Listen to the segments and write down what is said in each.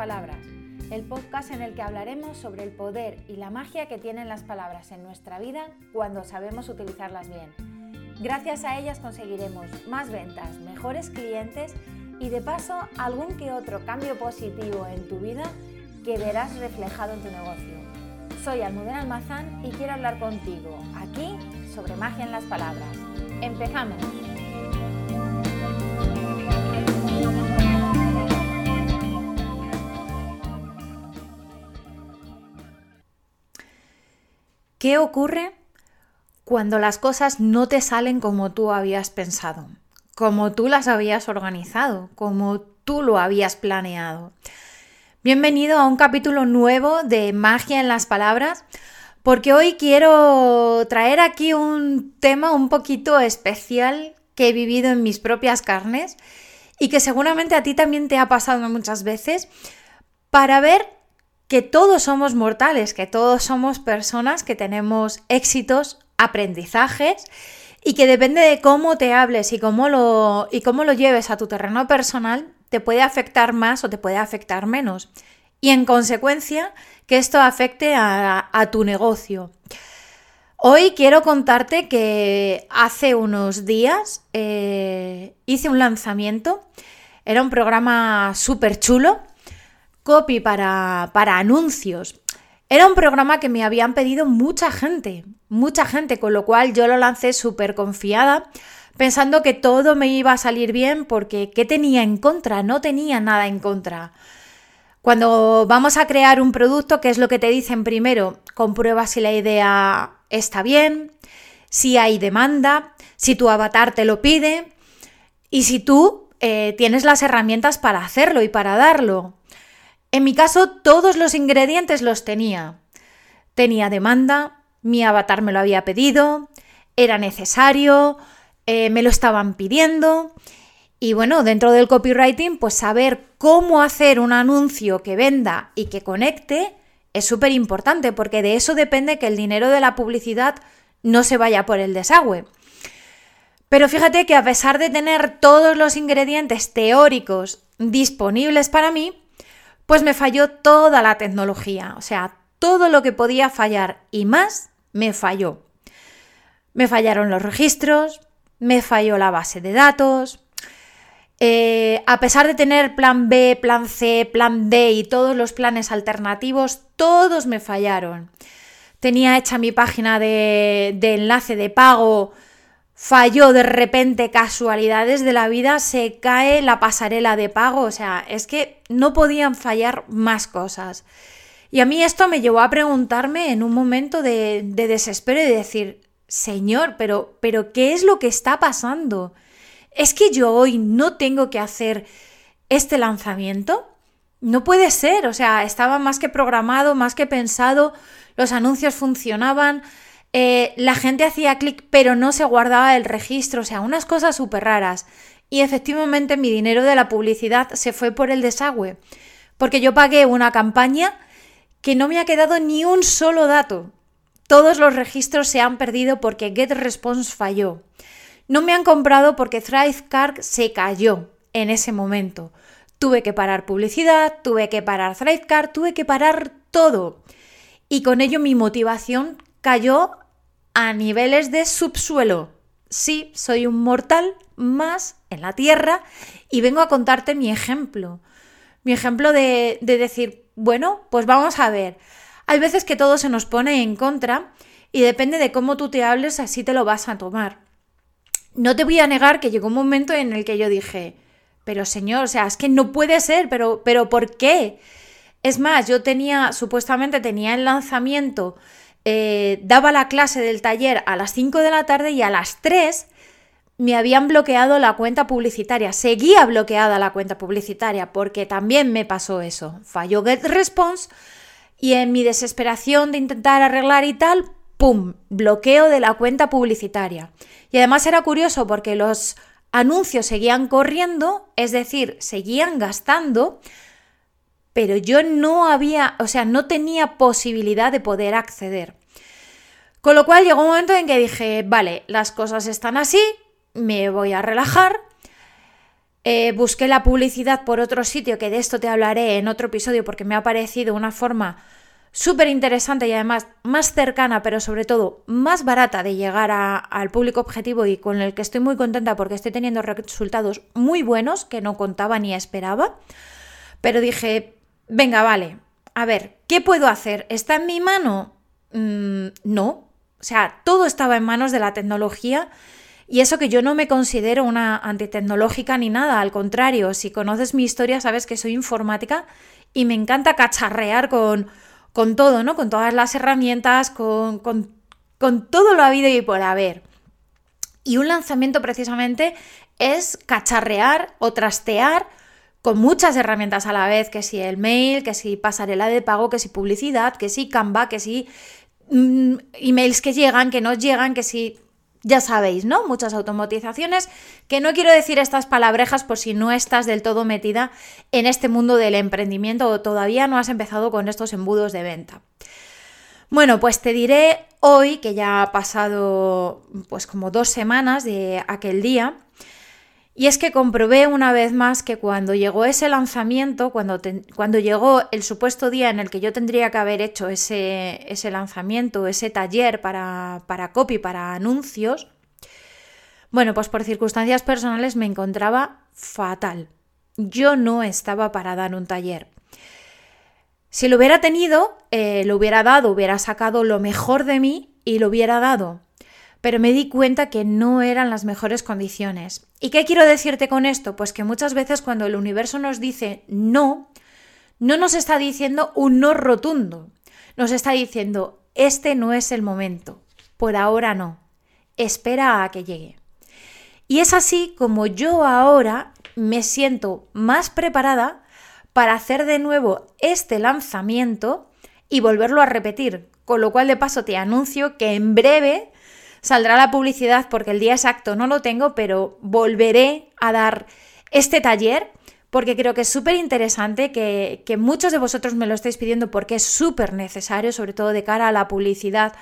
Palabras, el podcast en el que hablaremos sobre el poder y la magia que tienen las palabras en nuestra vida cuando sabemos utilizarlas bien. Gracias a ellas conseguiremos más ventas, mejores clientes y de paso algún que otro cambio positivo en tu vida que verás reflejado en tu negocio. Soy Almudena Almazán y quiero hablar contigo aquí sobre magia en las palabras. ¡Empezamos! ¿Qué ocurre cuando las cosas no te salen como tú habías pensado, como tú las habías organizado, como tú lo habías planeado? Bienvenido a un capítulo nuevo de Magia en las Palabras, porque hoy quiero traer aquí un tema un poquito especial que he vivido en mis propias carnes y que seguramente a ti también te ha pasado muchas veces, para ver que todos somos mortales, que todos somos personas que tenemos éxitos, aprendizajes y que depende de cómo te hables y cómo lo, y cómo lo lleves a tu terreno personal, te puede afectar más o te puede afectar menos. Y en consecuencia, que esto afecte a, tu negocio. Hoy quiero contarte que hace unos días eh, hice un lanzamiento. Era un programa súper chulo copy para, para anuncios. Era un programa que me habían pedido mucha gente, mucha gente, con lo cual yo lo lancé súper confiada, pensando que todo me iba a salir bien porque ¿qué tenía en contra? No tenía nada en contra. Cuando vamos a crear un producto, ¿qué es lo que te dicen primero? Comprueba si la idea está bien, si hay demanda, si tu avatar te lo pide y si tú eh, tienes las herramientas para hacerlo y para darlo. En mi caso, todos los ingredientes los tenía. Tenía demanda, mi avatar me lo había pedido, era necesario, eh, me lo estaban pidiendo. Y bueno, dentro del copywriting, pues saber cómo hacer un anuncio que venda y que conecte es súper importante porque de eso depende que el dinero de la publicidad no se vaya por el desagüe. Pero fíjate que a pesar de tener todos los ingredientes teóricos disponibles para mí, pues me falló toda la tecnología, o sea, todo lo que podía fallar y más me falló. Me fallaron los registros, me falló la base de datos. Eh, a pesar de tener plan B, plan C, plan D y todos los planes alternativos, todos me fallaron. Tenía hecha mi página de, de enlace de pago falló de repente, casualidades de la vida, se cae la pasarela de pago. O sea, es que no podían fallar más cosas. Y a mí esto me llevó a preguntarme en un momento de, desespero y de decir, Señor, pero, pero ¿qué es lo que está pasando? ¿Es que yo hoy no tengo que hacer este lanzamiento? No puede ser, o sea, estaba más que programado, más que pensado, los anuncios funcionaban, eh, la gente hacía clic pero no se guardaba el registro, o sea, unas cosas súper raras. Y efectivamente mi dinero de la publicidad se fue por el desagüe, porque yo pagué una campaña que no me ha quedado ni un solo dato. Todos los registros se han perdido porque GetResponse falló. No me han comprado porque Thrivecart se cayó en ese momento. Tuve que parar publicidad, tuve que parar Thrivecart, tuve que parar todo. Y con ello mi motivación cayó a niveles de subsuelo. Sí, soy un mortal más en la Tierra y vengo a contarte mi ejemplo. Mi ejemplo de, decir, bueno, pues vamos a ver. Hay veces que todo se nos pone en contra y depende de cómo tú te hables, así te lo vas a tomar. No te voy a negar que llegó un momento en el que yo dije, pero señor, o sea, es que no puede ser, pero, pero ¿por qué? Es más, yo tenía, supuestamente tenía el lanzamiento eh, daba la clase del taller a las 5 de la tarde y a las 3 me habían bloqueado la cuenta publicitaria. Seguía bloqueada la cuenta publicitaria porque también me pasó eso. Falló GetResponse y en mi desesperación de intentar arreglar y tal, ¡pum! Bloqueo de la cuenta publicitaria. Y además era curioso porque los anuncios seguían corriendo, es decir, seguían gastando, pero yo no había, o sea, no tenía posibilidad de poder acceder. Con lo cual llegó un momento en que dije, vale, las cosas están así, me voy a relajar eh, busqué la publicidad por otro sitio, que de esto te hablaré en otro episodio porque me ha parecido una forma súper interesante y además más cercana, pero sobre todo más barata de llegar al público objetivo y con el que estoy muy contenta porque estoy teniendo resultados muy buenos que no contaba ni esperaba. Pero dije, venga, vale, a ver, ¿qué puedo hacer? ¿Está en mi mano? Mm, no. O sea, todo estaba en manos de la tecnología. Y eso que yo no me considero una antitecnológica ni nada, al contrario, si conoces mi historia sabes que soy informática y me encanta cacharrear con, con todo, ¿no? Con todas las herramientas, con, con, con todo lo habido y por haber. Y un lanzamiento precisamente es cacharrear o trastear con muchas herramientas a la vez, que si el mail, que si pasarela de pago, que si publicidad, que si Canva, que si mm, emails que llegan, que no llegan, que si ya sabéis, ¿no? Muchas automatizaciones, que no quiero decir estas palabrejas por si no estás del todo metida en este mundo del emprendimiento o todavía no has empezado con estos embudos de venta. Bueno, pues te diré hoy, que ya ha pasado pues como dos semanas de aquel día, y es que comprobé una vez más que cuando llegó ese lanzamiento, cuando, cuando llegó el supuesto día en el que yo tendría que haber hecho ese, ese lanzamiento, ese taller para, para copy, para anuncios, bueno, pues por circunstancias personales me encontraba fatal. Yo no estaba para dar un taller. Si lo hubiera tenido, eh, lo hubiera dado, hubiera sacado lo mejor de mí y lo hubiera dado pero me di cuenta que no eran las mejores condiciones. ¿Y qué quiero decirte con esto? Pues que muchas veces cuando el universo nos dice no, no nos está diciendo un no rotundo, nos está diciendo este no es el momento, por ahora no, espera a que llegue. Y es así como yo ahora me siento más preparada para hacer de nuevo este lanzamiento y volverlo a repetir. Con lo cual de paso te anuncio que en breve saldrá la publicidad porque el día exacto no lo tengo, pero volveré a dar este taller porque creo que es súper interesante, que, muchos de vosotros me lo estáis pidiendo porque es súper necesario, sobre todo de cara a la publicidad,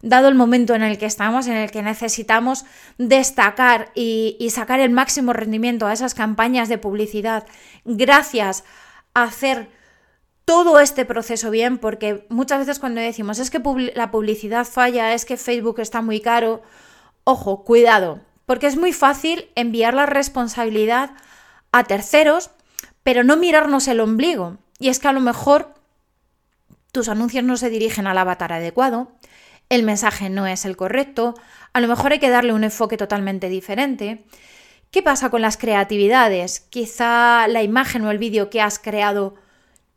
dado el momento en el que estamos, en el que necesitamos destacar y, y sacar el máximo rendimiento a esas campañas de publicidad gracias a hacer todo este proceso bien, porque muchas veces cuando decimos es que la publicidad falla, es que Facebook está muy caro, ojo, cuidado, porque es muy fácil enviar la responsabilidad a terceros, pero no mirarnos el ombligo. Y es que a lo mejor tus anuncios no se dirigen al avatar adecuado, el mensaje no es el correcto, a lo mejor hay que darle un enfoque totalmente diferente. ¿Qué pasa con las creatividades? Quizá la imagen o el vídeo que has creado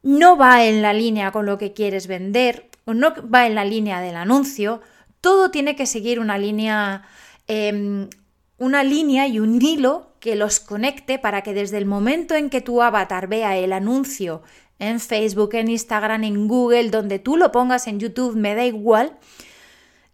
no va en la línea con lo que quieres vender o no va en la línea del anuncio, todo tiene que seguir una línea, em, una línea y un hilo que los conecte para que desde el momento en que tu avatar vea el anuncio en Facebook, en Instagram, en Google, donde tú lo pongas en YouTube, me da igual,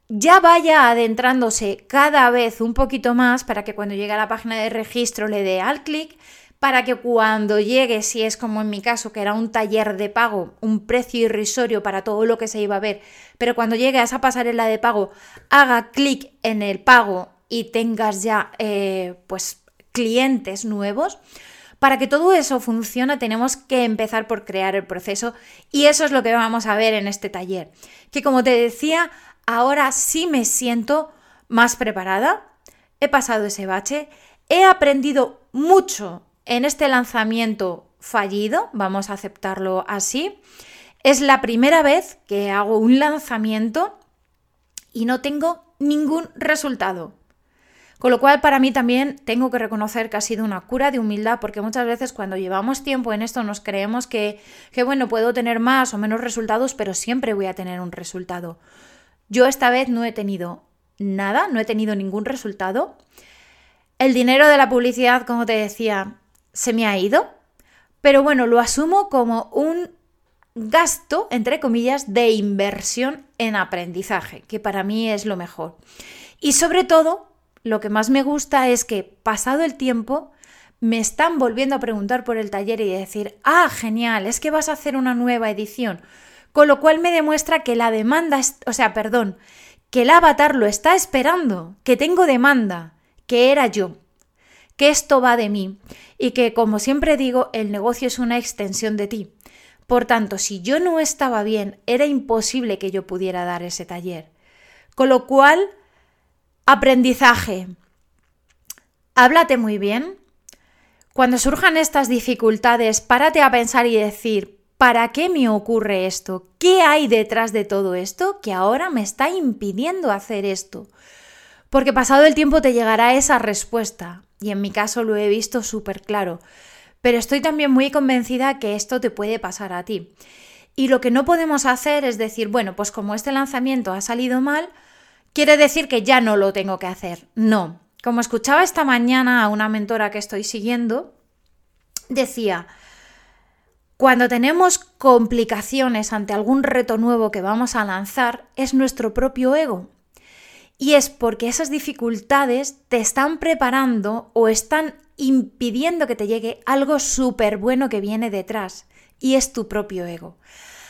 ya vaya adentrándose cada vez un poquito más para que cuando llegue a la página de registro le dé al clic para que cuando llegue, si es como en mi caso, que era un taller de pago, un precio irrisorio para todo lo que se iba a ver, pero cuando llegue a esa pasarela de pago, haga clic en el pago y tengas ya eh, pues clientes nuevos. Para que todo eso funcione tenemos que empezar por crear el proceso y eso es lo que vamos a ver en este taller. Que como te decía, ahora sí me siento más preparada, he pasado ese bache, he aprendido mucho en este lanzamiento fallido, vamos a aceptarlo así, es la primera vez que hago un lanzamiento y no tengo ningún resultado. Con lo cual para mí también tengo que reconocer que ha sido una cura de humildad porque muchas veces cuando llevamos tiempo en esto nos creemos que, que bueno, puedo tener más o menos resultados, pero siempre voy a tener un resultado. Yo esta vez no he tenido nada, no he tenido ningún resultado. El dinero de la publicidad, como te decía, se me ha ido, pero bueno, lo asumo como un gasto, entre comillas, de inversión en aprendizaje, que para mí es lo mejor. Y sobre todo, lo que más me gusta es que pasado el tiempo, me están volviendo a preguntar por el taller y decir, ah, genial, es que vas a hacer una nueva edición. Con lo cual me demuestra que la demanda, o sea, perdón, que el avatar lo está esperando, que tengo demanda, que era yo que esto va de mí y que, como siempre digo, el negocio es una extensión de ti. Por tanto, si yo no estaba bien, era imposible que yo pudiera dar ese taller. Con lo cual, aprendizaje. Háblate muy bien. Cuando surjan estas dificultades, párate a pensar y decir, ¿para qué me ocurre esto? ¿Qué hay detrás de todo esto que ahora me está impidiendo hacer esto? Porque pasado el tiempo te llegará esa respuesta, y en mi caso lo he visto súper claro. Pero estoy también muy convencida que esto te puede pasar a ti. Y lo que no podemos hacer es decir, bueno, pues como este lanzamiento ha salido mal, quiere decir que ya no lo tengo que hacer. No. Como escuchaba esta mañana a una mentora que estoy siguiendo, decía, cuando tenemos complicaciones ante algún reto nuevo que vamos a lanzar, es nuestro propio ego. Y es porque esas dificultades te están preparando o están impidiendo que te llegue algo súper bueno que viene detrás, y es tu propio ego.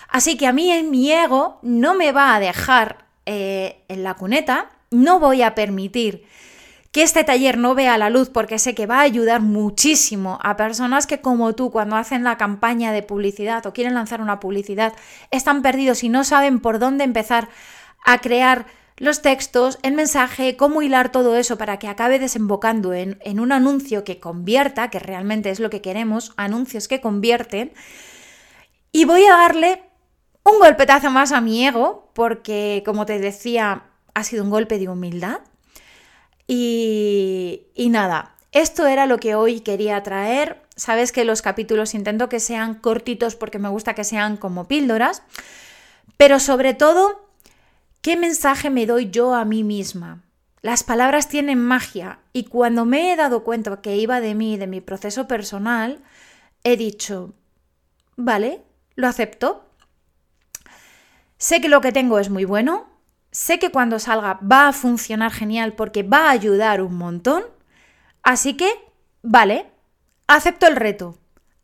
Así que a mí mi ego no me va a dejar eh, en la cuneta, no voy a permitir que este taller no vea la luz porque sé que va a ayudar muchísimo a personas que como tú cuando hacen la campaña de publicidad o quieren lanzar una publicidad están perdidos y no saben por dónde empezar a crear los textos, el mensaje, cómo hilar todo eso para que acabe desembocando en, un anuncio que convierta, que realmente es lo que queremos, anuncios que convierten. Y voy a darle un golpetazo más a mi ego, porque como te decía, ha sido un golpe de humildad. Y, y nada, esto era lo que hoy quería traer. Sabes que los capítulos intento que sean cortitos porque me gusta que sean como píldoras, pero sobre todo ¿Qué mensaje me doy yo a mí misma? Las palabras tienen magia y cuando me he dado cuenta que iba de mí, de mi proceso personal, he dicho, vale, lo acepto. Sé que lo que tengo es muy bueno, sé que cuando salga va a funcionar genial porque va a ayudar un montón, así que, vale, acepto el reto.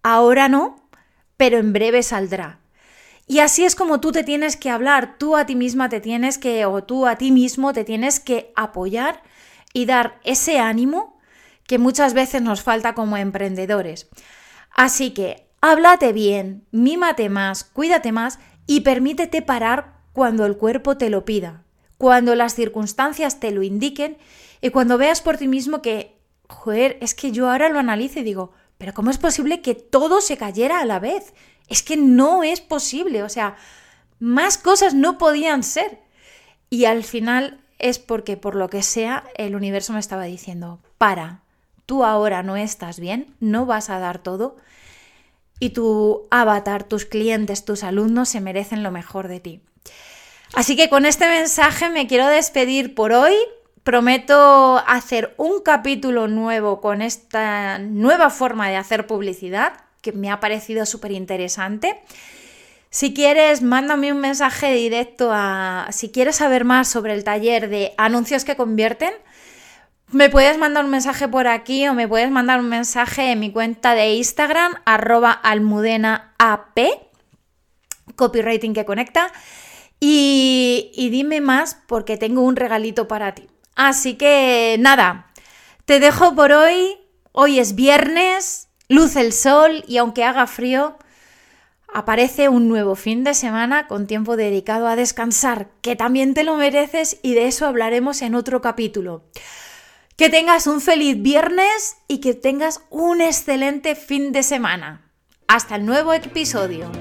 Ahora no, pero en breve saldrá. Y así es como tú te tienes que hablar, tú a ti misma te tienes que, o tú a ti mismo te tienes que apoyar y dar ese ánimo que muchas veces nos falta como emprendedores. Así que háblate bien, mímate más, cuídate más y permítete parar cuando el cuerpo te lo pida, cuando las circunstancias te lo indiquen y cuando veas por ti mismo que, joder, es que yo ahora lo analizo y digo, pero ¿cómo es posible que todo se cayera a la vez? Es que no es posible, o sea, más cosas no podían ser. Y al final es porque por lo que sea el universo me estaba diciendo, para, tú ahora no estás bien, no vas a dar todo y tu avatar, tus clientes, tus alumnos se merecen lo mejor de ti. Así que con este mensaje me quiero despedir por hoy. Prometo hacer un capítulo nuevo con esta nueva forma de hacer publicidad que me ha parecido súper interesante. Si quieres, mándame un mensaje directo a... Si quieres saber más sobre el taller de anuncios que convierten, me puedes mandar un mensaje por aquí o me puedes mandar un mensaje en mi cuenta de Instagram, arroba almudenaap, copywriting que conecta, y, y dime más porque tengo un regalito para ti. Así que nada, te dejo por hoy. Hoy es viernes, Luce el sol y aunque haga frío, aparece un nuevo fin de semana con tiempo dedicado a descansar, que también te lo mereces y de eso hablaremos en otro capítulo. Que tengas un feliz viernes y que tengas un excelente fin de semana. Hasta el nuevo episodio.